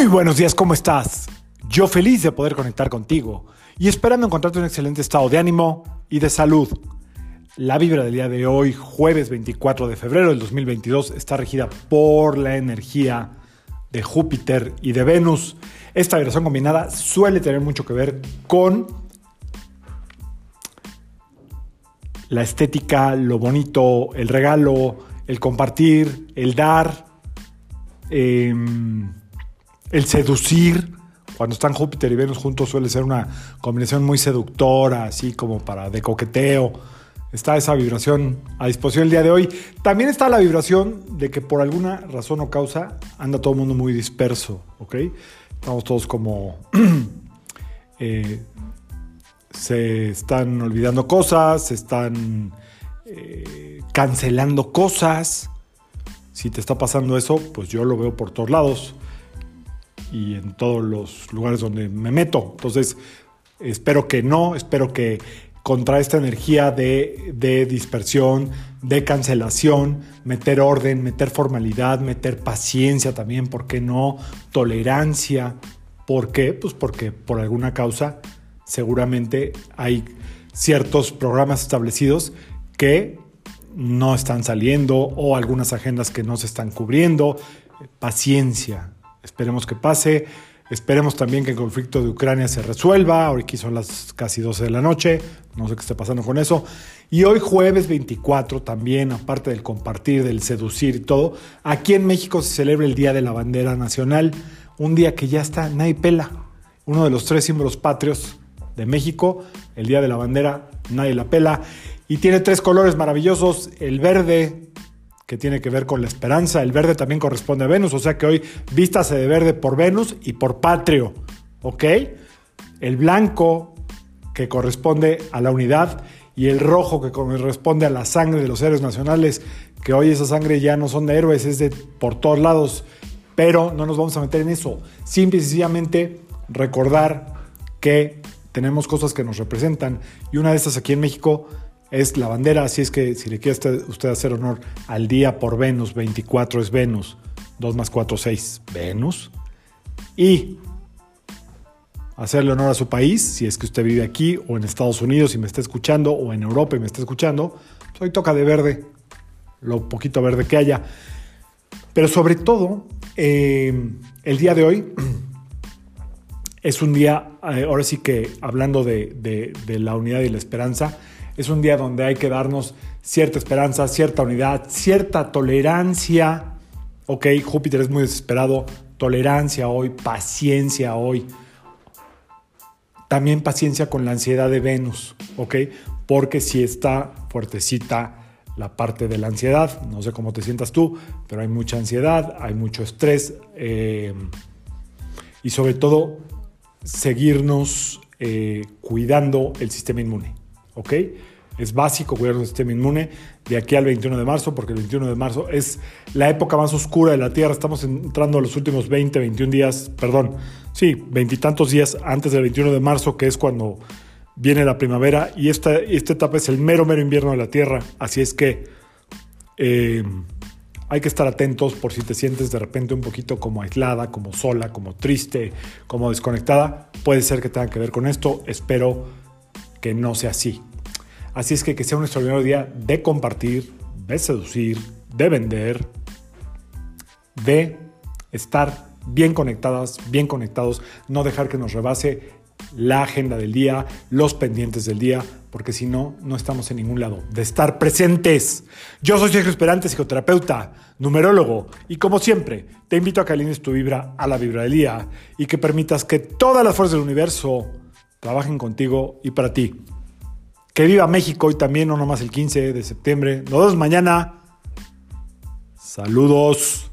Muy buenos días, ¿cómo estás? Yo feliz de poder conectar contigo y esperando encontrarte en un excelente estado de ánimo y de salud. La vibra del día de hoy, jueves 24 de febrero del 2022, está regida por la energía de Júpiter y de Venus. Esta vibración combinada suele tener mucho que ver con la estética, lo bonito, el regalo, el compartir, el dar, em, el seducir. Cuando están Júpiter y Venus juntos suele ser una combinación muy seductora, así como para de coqueteo. Está esa vibración a disposición el día de hoy. También está la vibración de que por alguna razón o causa anda todo el mundo muy disperso, ¿ok? Estamos todos como... eh, se están olvidando cosas, se están eh, cancelando cosas. Si te está pasando eso, pues yo lo veo por todos lados y en todos los lugares donde me meto. Entonces, espero que no, espero que contra esta energía de, de, dispersión, de cancelación, meter orden, meter formalidad, meter paciencia también, ¿por qué no? Tolerancia. ¿Por qué? Pues porque por alguna causa seguramente hay ciertos programas establecidos que no están saliendo o algunas agendas que no se están cubriendo. Paciencia, esperemos que pase. Esperemos también que el conflicto de Ucrania se resuelva. Ahora aquí son las casi 12 de la noche. No sé qué está pasando con eso. Y hoy jueves 24 también, aparte del compartir, del seducir y todo, aquí en México se celebra el Día de la Bandera Nacional. Un día que ya está, nadie pela. Uno de los tres símbolos patrios de México. El Día de la Bandera, nadie la pela. Y tiene tres colores maravillosos. El verde, que tiene que ver con la esperanza. El verde también corresponde a Venus, o sea que hoy vístase de verde por Venus y por Patrio, ¿ok? El blanco, que corresponde a la unidad, y el rojo, que corresponde a la sangre de los héroes nacionales, que hoy esa sangre ya no son de héroes, es de por todos lados, pero no nos vamos a meter en eso. Simple y sencillamente recordar que tenemos cosas que nos representan, y una de estas aquí en México es la bandera, así es que si le quiere usted hacer honor al día por Venus, 24 es Venus, 2 más 4, 6, Venus. Y hacerle honor a su país, si es que usted vive aquí o en Estados Unidos y me está escuchando, o en Europa y me está escuchando, pues hoy toca de verde, lo poquito verde que haya. Pero sobre todo, eh, el día de hoy es un día, eh, ahora sí que hablando de, la unidad y la esperanza, es un día donde hay que darnos cierta esperanza, cierta unidad, cierta tolerancia. Ok, Júpiter es muy desesperado. Tolerancia hoy, paciencia hoy. También paciencia con la ansiedad de Venus, ¿ok? Porque si está fuertecita la parte de la ansiedad, no sé cómo te sientas tú, pero hay mucha ansiedad, hay mucho estrés eh, y sobre todo seguirnos eh, cuidando el sistema inmune, ¿ok? Es básico cuidar el sistema inmune de aquí al 21 de marzo, porque el 21 de marzo es la época más oscura de la Tierra. Estamos entrando a los últimos 20, 21 días, perdón, sí, veintitantos días antes del 21 de marzo, que es cuando viene la primavera. Y esta, esta etapa es el mero, mero invierno de la Tierra. Así es que eh, hay que estar atentos por si te sientes de repente un poquito como aislada, como sola, como triste, como desconectada. Puede ser que tenga que ver con esto. Espero que no sea así. Así es que que sea un extraordinario día de compartir, de seducir, de vender, de estar bien conectadas, bien conectados, no dejar que nos rebase la agenda del día, los pendientes del día, porque si no, no estamos en ningún lado. De estar presentes. Yo soy Sergio Esperante, psicoterapeuta, numerólogo, y como siempre, te invito a que alines tu vibra a la vibra del día y que permitas que todas las fuerzas del universo trabajen contigo y para ti. Que viva México y también no nomás el 15 de septiembre. Nos vemos mañana. Saludos.